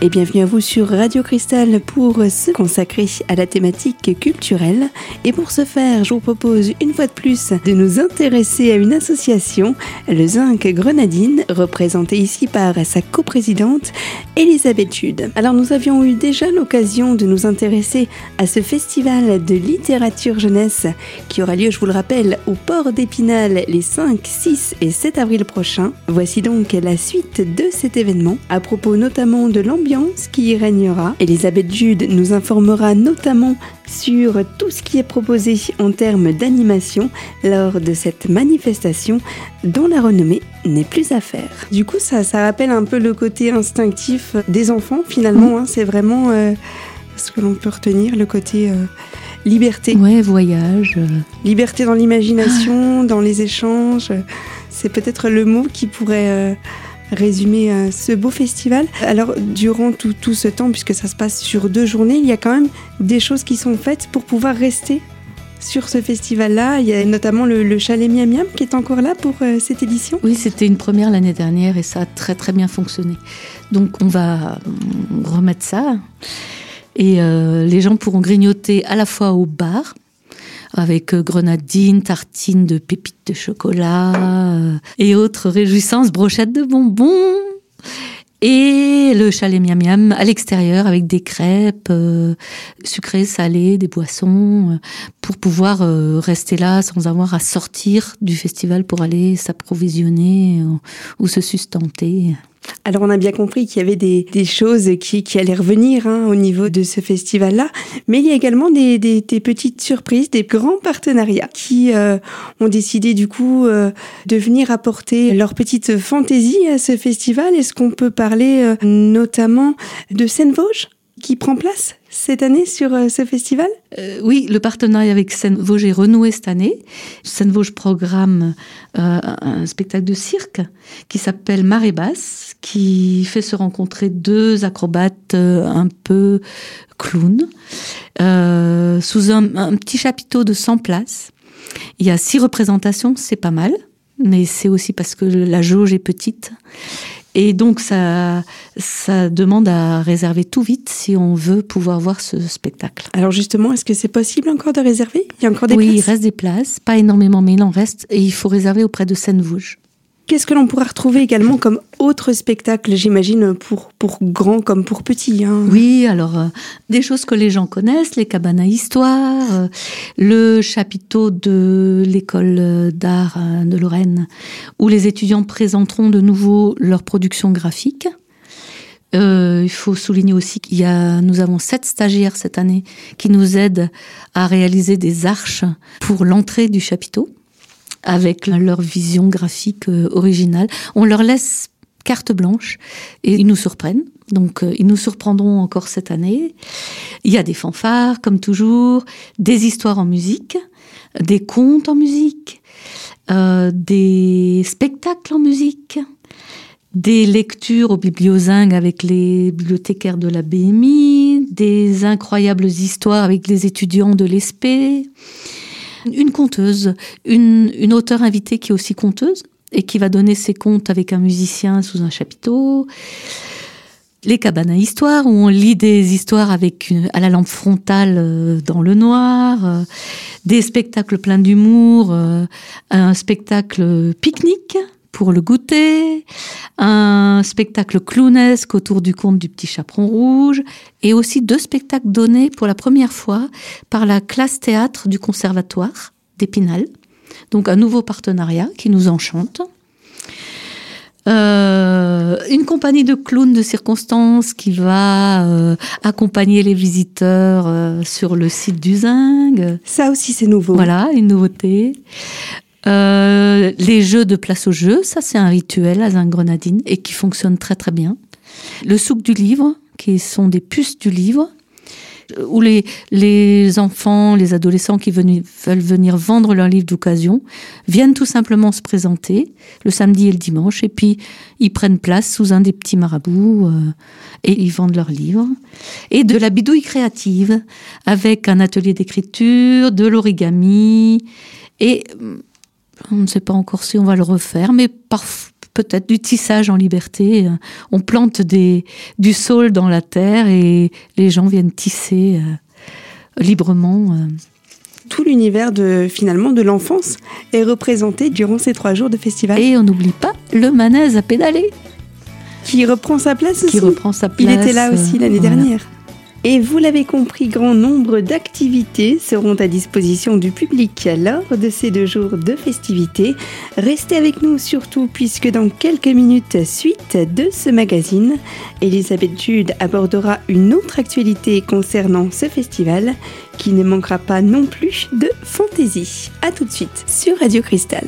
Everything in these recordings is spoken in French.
et bienvenue à vous sur Radio Cristal pour se consacrer à la thématique culturelle. Et pour ce faire, je vous propose une fois de plus de nous intéresser à une association, le Zinc Grenadine, représentée ici par sa coprésidente Elisabeth Jude. Alors nous avions eu déjà l'occasion de nous intéresser à ce festival de littérature jeunesse qui aura lieu, je vous le rappelle, au port d'Épinal les 5, 6 et 7 avril prochains. Voici donc la suite de cet événement, à propos notamment de l'ambiance qui y régnera. Elisabeth Jude nous informera notamment sur tout ce qui est proposé en termes d'animation lors de cette manifestation dont la renommée n'est plus à faire. Du coup, ça, ça rappelle un peu le côté instinctif des enfants finalement. Hein. c'est vraiment euh, ce que l'on peut retenir, le côté... Euh, liberté. Ouais, voyage. Euh. Liberté dans l'imagination, dans les échanges. C'est peut-être le mot qui pourrait résumer euh, ce beau festival. Alors, durant tout, tout, ce temps, puisque ça se passe sur deux journées, il y a quand même des choses qui sont faites pour pouvoir rester sur ce festival-là. Il y a notamment le, chalet Miam Miam qui est encore là pour euh, cette édition. Oui, c'était une première l'année dernière et ça a très très bien fonctionné. Donc, on va remettre ça. Et euh, les gens pourront grignoter à la fois au bar, avec euh, grenadines, tartines de pépites de chocolat euh, et autres réjouissances, brochettes de bonbons. Et le chalet miam miam à l'extérieur avec des crêpes euh, sucrées, salées, des boissons, pour pouvoir rester là sans avoir à sortir du festival pour aller s'approvisionner ou se sustenter. Alors on a bien compris qu'il y avait des, choses qui, allaient revenir hein, au niveau de ce festival-là, mais il y a également des, petites surprises, des grands partenariats qui euh, ont décidé du coup euh, de venir apporter leur petite fantaisie à ce festival. Est-ce qu'on peut parler euh, notamment de Seine-Vosges qui prend place cette année sur euh, ce festival? Euh, Oui, le partenariat avec Seine-Vosges est renoué cette année. Seine-Vosges programme euh, un spectacle de cirque qui s'appelle Marée Basse, qui fait se rencontrer deux acrobates un peu clowns, sous un, un, petit chapiteau de 100 places. Il y a six représentations, c'est pas mal, mais c'est aussi parce que la jauge est petite. Et donc, ça, ça demande à réserver tout vite si on veut pouvoir voir ce spectacle. Alors justement, est-ce que c'est possible encore de réserver? Il y a encore des places Oui, il reste des places, pas énormément, mais il en reste, et il faut réserver auprès de Seine-Vosges. Qu'est-ce que l'on pourra retrouver également comme autre spectacle, j'imagine, pour, pour comme pour petits hein? Oui, alors, euh, des choses que les gens connaissent, les cabanes à histoire, euh, le chapiteau de l'école d'art euh, de Lorraine, où les étudiants présenteront de nouveau leur production graphique. il faut souligner aussi qu'il y a, nous avons sept stagiaires cette année qui nous aident à réaliser des arches pour l'entrée du chapiteau avec leur vision graphique euh, originale. On leur laisse carte blanche et ils nous surprennent. Donc euh, ils nous surprendront encore cette année. Il y a des fanfares, comme toujours, des histoires en musique, des contes en musique, euh, des spectacles en musique, des lectures au bibliozingue avec les bibliothécaires de la BMI, des incroyables histoires avec les étudiants de l'ESP, une conteuse, une, auteure invitée qui est aussi conteuse et qui va donner ses contes avec un musicien sous un chapiteau. Les cabanes à histoire, où on lit des histoires avec à la lampe frontale euh, dans le noir, euh, des spectacles pleins d'humour, euh, un spectacle pique-nique pour le goûter, un spectacle clownesque autour du conte du petit chaperon rouge, et aussi deux spectacles donnés pour la première fois par la classe théâtre du conservatoire d'Épinal. Donc un nouveau partenariat qui nous enchante. Euh, une compagnie de clowns de circonstance qui va euh, accompagner les visiteurs euh, sur le site du Zing. Ça aussi c'est nouveau. Voilà, une nouveauté. Euh, les jeux de place au jeu, ça c'est un rituel à Zingrenadine et qui fonctionne très très bien. Le souk du livre, qui sont des puces du livre, où les, les enfants, les adolescents qui veulent venir vendre leurs livres d'occasion viennent tout simplement se présenter le samedi et le dimanche et puis ils prennent place sous un des petits marabouts euh, et ils vendent leurs livres. Et de la bidouille créative avec un atelier d'écriture, de l'origami et on ne sait pas encore si on va le refaire, mais peut-être du tissage en liberté. On plante des, du saule dans la terre et les gens viennent tisser librement tout l'univers de finalement de l'enfance est représenté durant ces trois jours de festival. Et on n'oublie pas le manège à pédaler. Qui reprend sa place aussi. Qui reprend sa place. Il était là aussi l'année dernière. Et vous l'avez compris, grand nombre d'activités seront à disposition du public lors de ces deux jours de festivités. Restez avec nous surtout puisque dans quelques minutes, suite de ce magazine, Elisabeth Jude abordera une autre actualité concernant ce festival qui ne manquera pas non plus de fantaisie. A tout de suite sur Radio Cristal.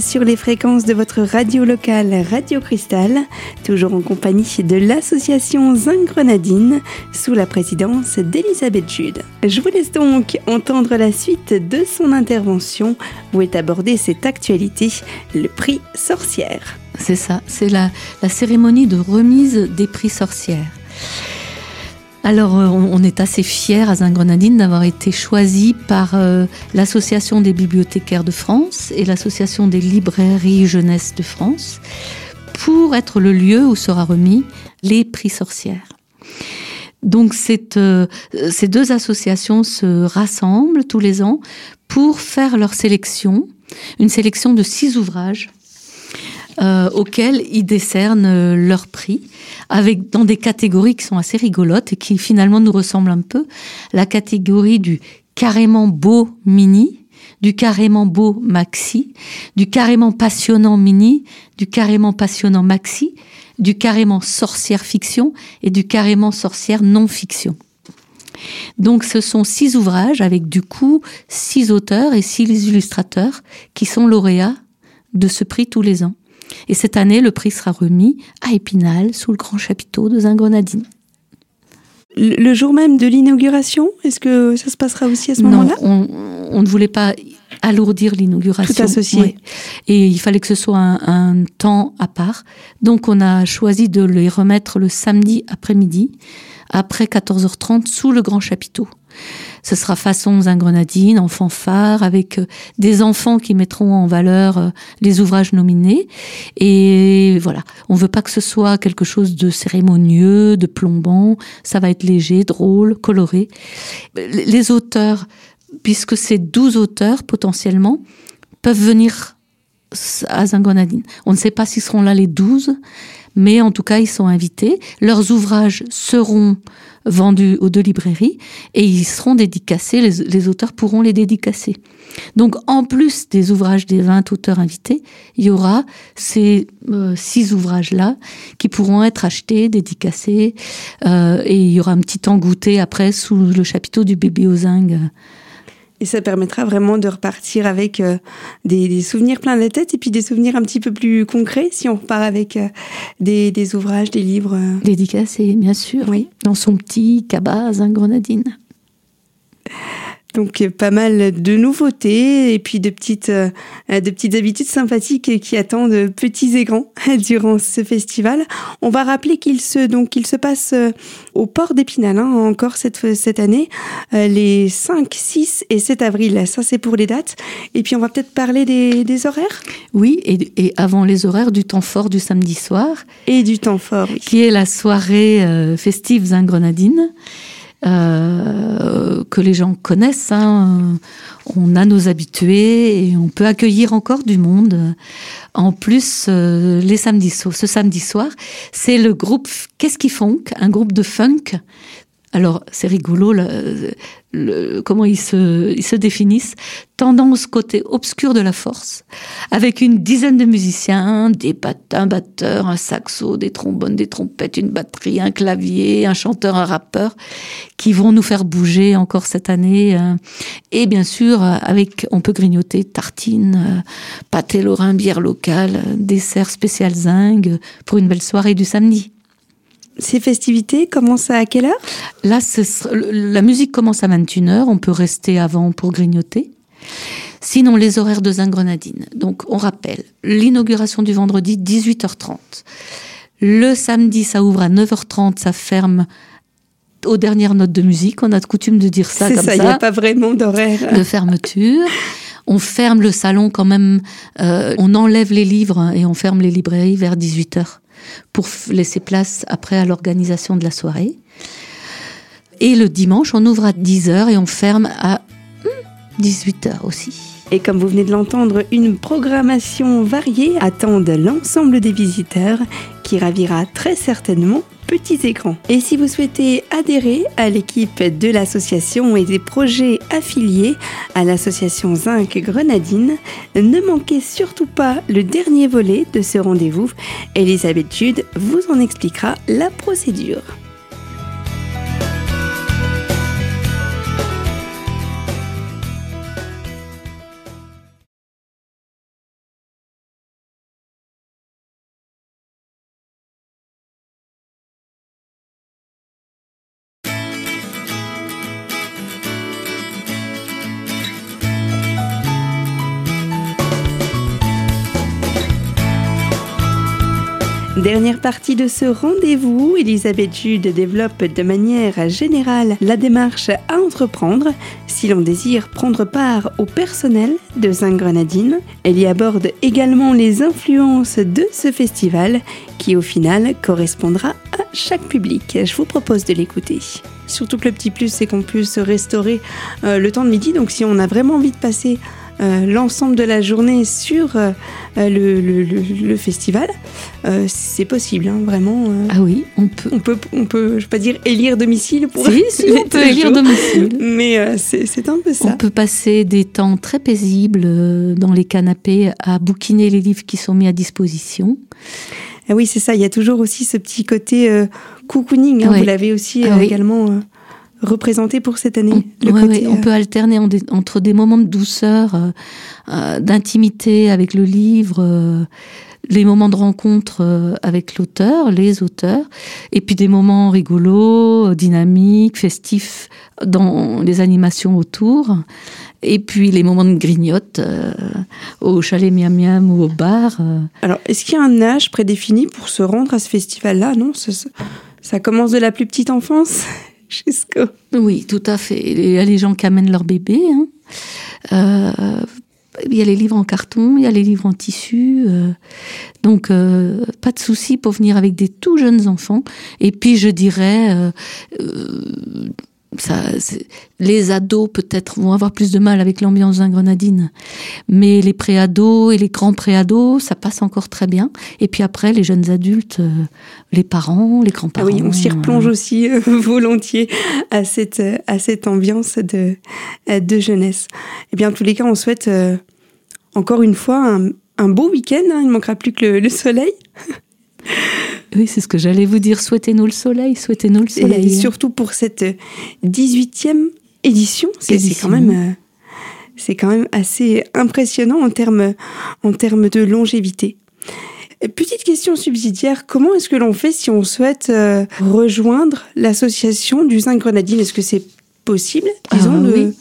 Sur les fréquences de votre radio locale Radio Cristal, toujours en compagnie de l'association Zinc Grenadine sous la présidence d'Elisabeth Jude. Je vous laisse donc entendre la suite de son intervention où est abordée cette actualité, le prix sorcière. C'est ça, c'est la cérémonie de remise des prix sorcières. Alors, euh, on est assez fiers à Zingrenadine d'avoir été choisi par euh, l'Association des bibliothécaires de France et l'Association des librairies jeunesse de France pour être le lieu où sera remis les prix sorcières. Donc euh, ces deux associations se rassemblent tous les ans pour faire leur sélection, une sélection de six ouvrages euh, auxquels ils décernent euh, leur prix, avec dans des catégories qui sont assez rigolotes et qui finalement nous ressemblent un peu. La catégorie du carrément beau mini, du carrément beau maxi, du carrément passionnant mini, du carrément passionnant maxi, du carrément sorcière fiction et du carrément sorcière non fiction. Donc ce sont six ouvrages avec du coup six auteurs et six illustrateurs qui sont lauréats de ce prix tous les ans. Et cette année, le prix sera remis à Épinal sous le grand chapiteau de Zingrenadine. Le jour même de l'inauguration, est-ce que ça se passera aussi à ce moment-là? Non, on, ne voulait pas alourdir l'inauguration. Tout associé. Et il fallait que ce soit un, un, temps à part. Donc on a choisi de les remettre le samedi après-midi, après 14h30, sous le grand chapiteau. Ce sera façon Zingrenadine, en fanfare, avec euh, des enfants qui mettront en valeur euh, les ouvrages nominés. Et voilà, on veut pas que ce soit quelque chose de cérémonieux, de plombant. Ça va être léger, drôle, coloré. Les auteurs, puisque c'est 12 auteurs potentiellement, peuvent venir à Zingrenadine. On ne sait pas s'ils seront là les 12, mais en tout cas, ils sont invités. Leurs ouvrages seront vendus aux deux librairies et ils seront dédicacés, les, auteurs pourront les dédicacer. Donc en plus des ouvrages des 20 auteurs invités, il y aura ces euh, six ouvrages-là qui pourront être achetés, dédicacés euh, et il y aura un petit temps goûté après sous le chapiteau du bébé aux et ça permettra vraiment de repartir avec euh, des, souvenirs plein de la tête et puis des souvenirs un petit peu plus concrets si on repart avec des, des, ouvrages, des livres. Dédicacés, bien sûr. Oui. Dans son petit cabas à Grenadine. Donc euh, pas mal de nouveautés et puis de petites, euh, de petites habitudes sympathiques qui attendent petits et grands durant ce festival. On va rappeler qu'il se donc il se passe euh, au port d'Épinal hein, encore cette cette année les 5, 6 et 7 avril. Ça c'est pour les dates. Et puis on va peut-être parler des, des horaires. Oui et, et, avant les horaires du temps fort du samedi soir et du temps fort qui est la soirée festive Zingrenadine. Euh, que les gens connaissent. Hein. On a nos habitués et on peut accueillir encore du monde. En plus, euh, les samedis, ce samedi soir, c'est le groupe Qu'est-ce qu'ils font? Un groupe de funk. Alors, c'est rigolo, le, comment ils se, ils se définissent, tendance côté obscur de la force, avec une dizaine de musiciens, des un batteur, un saxo, des trombones, des trompettes, une batterie, un clavier, un chanteur, un rappeur, qui vont nous faire bouger encore cette année. Euh, et bien sûr, avec, on peut grignoter tartines, euh, pâté lorrain, bière locale, dessert spécial zinc pour une belle soirée du samedi. Ces festivités commencent à quelle heure? Là, la musique commence à 21h, on peut rester avant pour grignoter. Sinon, les horaires de Zingrenadine. Donc, on rappelle, l'inauguration du vendredi, 18h30. Le samedi, ça ouvre à 9h30, ça ferme aux dernières notes de musique. On a de coutume de dire ça comme ça. ça, il n'y a pas vraiment d'horaire. De fermeture. On ferme le salon quand même, euh, on enlève les livres et on ferme les librairies vers 18h pour laisser place après à l'organisation de la soirée. Et le dimanche, on ouvre à 10h et on ferme à 18h hmm, aussi. Et comme vous venez de l'entendre, une programmation variée attend l'ensemble des visiteurs qui ravira très certainement petits écrans. Et si vous souhaitez adhérer à l'équipe de l'association et des projets affiliés à l'association Zinc Grenadine, ne manquez surtout pas le dernier volet de ce rendez-vous. Elisabeth Jude vous en expliquera la procédure. Dernière partie de ce rendez-vous, Elisabeth Jude développe de manière générale la démarche à entreprendre si l'on désire prendre part au personnel de Saint-Grenadine. Elle y aborde également les influences de ce festival qui au final correspondra à chaque public. Je vous propose de l'écouter. Surtout que le petit plus, c'est qu'on puisse restaurer euh, le temps de midi. Donc si on a vraiment envie de passer euh, l'ensemble de la journée sur euh, le, festival, euh, c'est possible, hein, vraiment. ah oui, on peut. On peut, on peut, je vais pas dire élire domicile pour. Si, si on peut élire domicile. Mais c'est un peu ça. On peut passer des temps très paisibles dans les canapés à bouquiner les livres qui sont mis à disposition. Ah oui, c'est ça. Il y a toujours aussi ce petit côté cocooning. Hein, vous l'avez aussi ah également représenté pour cette année On, on peut alterner entre des moments de douceur, euh, euh, d'intimité avec le livre, euh, les moments de rencontre avec l'auteur, les auteurs, et puis des moments rigolos, dynamiques, festifs dans les animations autour, et puis les moments de grignote au chalet Miam Miam ou au bar. Alors, est-ce qu'il y a un âge prédéfini pour se rendre à ce festival-là? Non, ça commence de la plus petite enfance? Oui, tout à fait. Il y a les gens qui amènent leur bébé. Hein. Euh, il y a les livres en carton, il y a les livres en tissu. Euh. donc, euh, pas de souci pour venir avec des tout jeunes enfants. Et puis, je dirais, ça, les ados peut-être vont avoir plus de mal avec l'ambiance d'un grenadine, mais les préados et les grands préados, ça passe encore très bien. Et puis après, les jeunes adultes, euh, les parents, les grands-parents. Ah oui, on s'y replonge euh, aussi euh, volontiers à cette à cette ambiance de de jeunesse. Eh bien, en tous les cas, on souhaite encore une fois un, un beau week-end. Hein. il ne manquera plus que le soleil. Oui, c'est ce que j'allais vous dire. Souhaitez-nous le soleil, souhaitez-nous le soleil. Et surtout pour cette 18e édition, c'est quand même euh, c'est quand même assez impressionnant en termes en termes de longévité. Petite question subsidiaire, comment est-ce que l'on fait si on souhaite euh, rejoindre l'association du zinc grenadine? Est-ce que c'est possible, disons, ah, oui.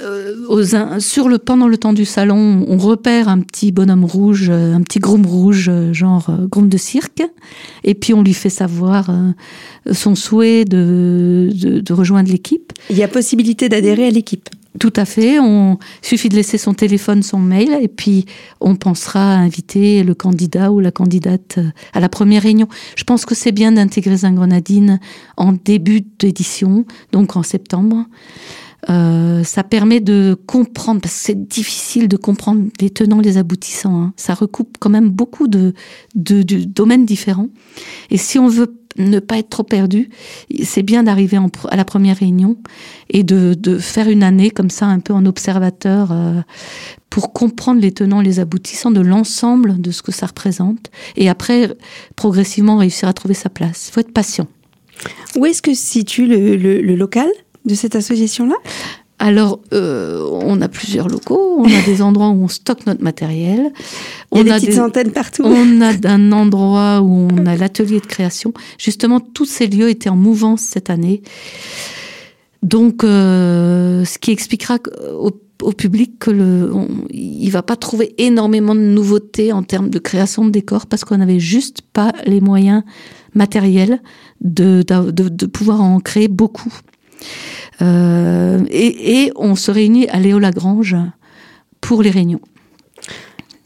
Euh, sur le, pendant le temps du salon, on repère un petit bonhomme rouge, euh, un petit groom rouge, euh, genre groom de cirque, et puis on lui fait savoir son souhait de, de, rejoindre l'équipe. Il y a possibilité d'adhérer à l'équipe. Tout à fait. On suffit de laisser son téléphone, son mail, et puis on pensera à inviter le candidat ou la candidate à la première réunion. Je pense que c'est bien d'intégrer grenadine en début d'édition, donc en septembre. Euh, ça permet de comprendre, parce que c'est difficile de comprendre les tenants, les aboutissants. Hein. Ça recoupe quand même beaucoup de, de, domaines différents. Et si on veut ne pas être trop perdu, c'est bien d'arriver à la première réunion et de, de, faire une année comme ça, un peu en observateur, euh, pour comprendre les tenants, les aboutissants de l'ensemble de ce que ça représente. Et après, progressivement, réussir à trouver sa place. Il faut être patient. Où est-ce que se situe le, le, le local? De cette association-là alors, euh, on a plusieurs locaux, on a des endroits où on stocke notre matériel. Il y a des petites antennes partout. On a un endroit où on a l'atelier de création. Justement, tous ces lieux étaient en mouvance cette année. Donc, euh, ce qui expliquera au, public que le, il va pas trouver énormément de nouveautés en termes de création de décors parce qu'on n'avait juste pas les moyens matériels de, de, de pouvoir en créer beaucoup. Euh, et, on se réunit à Léo Lagrange pour les réunions.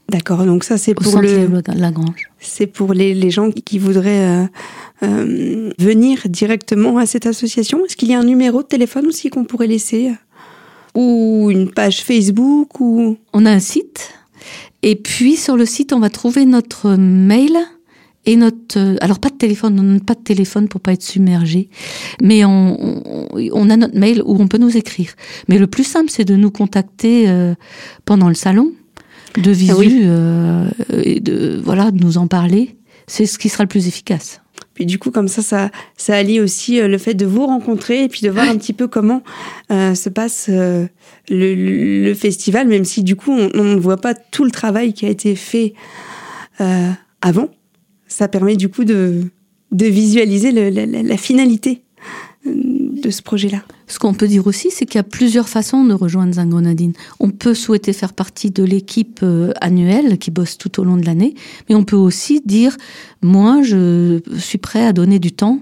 D'accord, donc ça c'est pour le Lagrange. C'est pour les, les, gens qui voudraient euh, euh, venir directement à cette association. Est-ce qu'il y a un numéro de téléphone aussi qu'on pourrait laisser ou une page Facebook ou On a un site et puis sur le site on va trouver notre mail et notre euh, alors pas de téléphone on n'a pas de téléphone pour pas être submergé. Mais on, on, a notre mail où on peut nous écrire. Mais le plus simple c'est de nous contacter euh, pendant le salon de ah visu euh, et de voilà de nous en parler. C'est ce qui sera le plus efficace. Puis du coup, comme ça, ça, ça allie aussi le fait de vous rencontrer et puis de voir un petit peu comment se passe le, le, festival, même si du coup, on ne voit pas tout le travail qui a été fait avant ça permet du coup de, de visualiser la, finalité euh, de ce projet-là. Ce qu'on peut dire aussi, c'est qu'il y a plusieurs façons de rejoindre Zangrenadine. On peut souhaiter faire partie de l'équipe euh, annuelle qui bosse tout au long de l'année, mais on peut aussi dire, moi, je suis prêt à donner du temps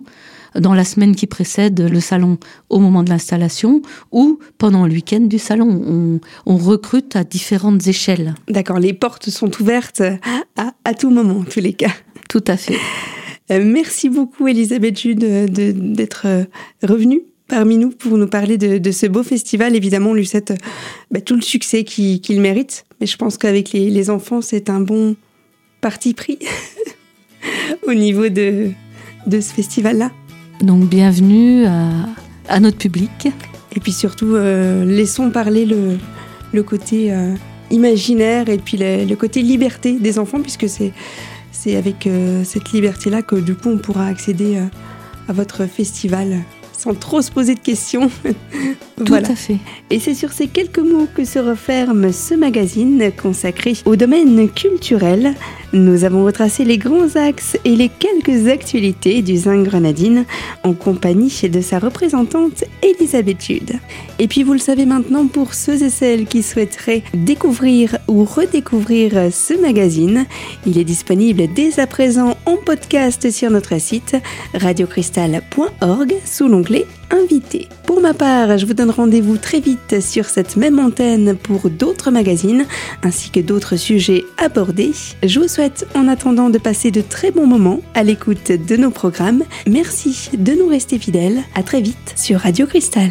dans la semaine qui précède le salon au moment de l'installation ou pendant le week-end du salon. On, on, recrute à différentes échelles. D'accord, les portes sont ouvertes à, à tout moment, en tous les cas. Tout à fait. Euh, merci beaucoup, Elisabeth Jude, d'être euh, revenue parmi nous pour nous parler de, ce beau festival. Évidemment, souhaite euh, bah, tout le succès qu'il mérite. Mais je pense qu'avec les, enfants, c'est un bon parti pris au niveau de, de ce festival-là. Donc, bienvenue à, notre public. Et puis surtout, laissons parler le, le côté imaginaire et puis le côté liberté des enfants, puisque c'est c'est avec euh, cette liberté-là que du coup on pourra accéder euh, à votre festival sans trop se poser de questions. Tout à fait. Et c'est sur ces quelques mots que se referme ce magazine consacré au domaine culturel. Nous avons retracé les grands axes et les quelques actualités du Zing Grenadine en compagnie de sa représentante Elisabeth Jude. Et puis vous le savez maintenant pour ceux et celles qui souhaiteraient découvrir ou redécouvrir ce magazine, il est disponible dès à présent en podcast sur notre site radiocristal.org sous l'onglet invité. Pour ma part, je vous donne rendez-vous très vite sur cette même antenne pour d'autres magazines ainsi que d'autres sujets abordés. Je vous souhaite en attendant de passer de très bons moments à l'écoute de nos programmes. Merci de nous rester fidèles. À très vite sur Radio Cristal.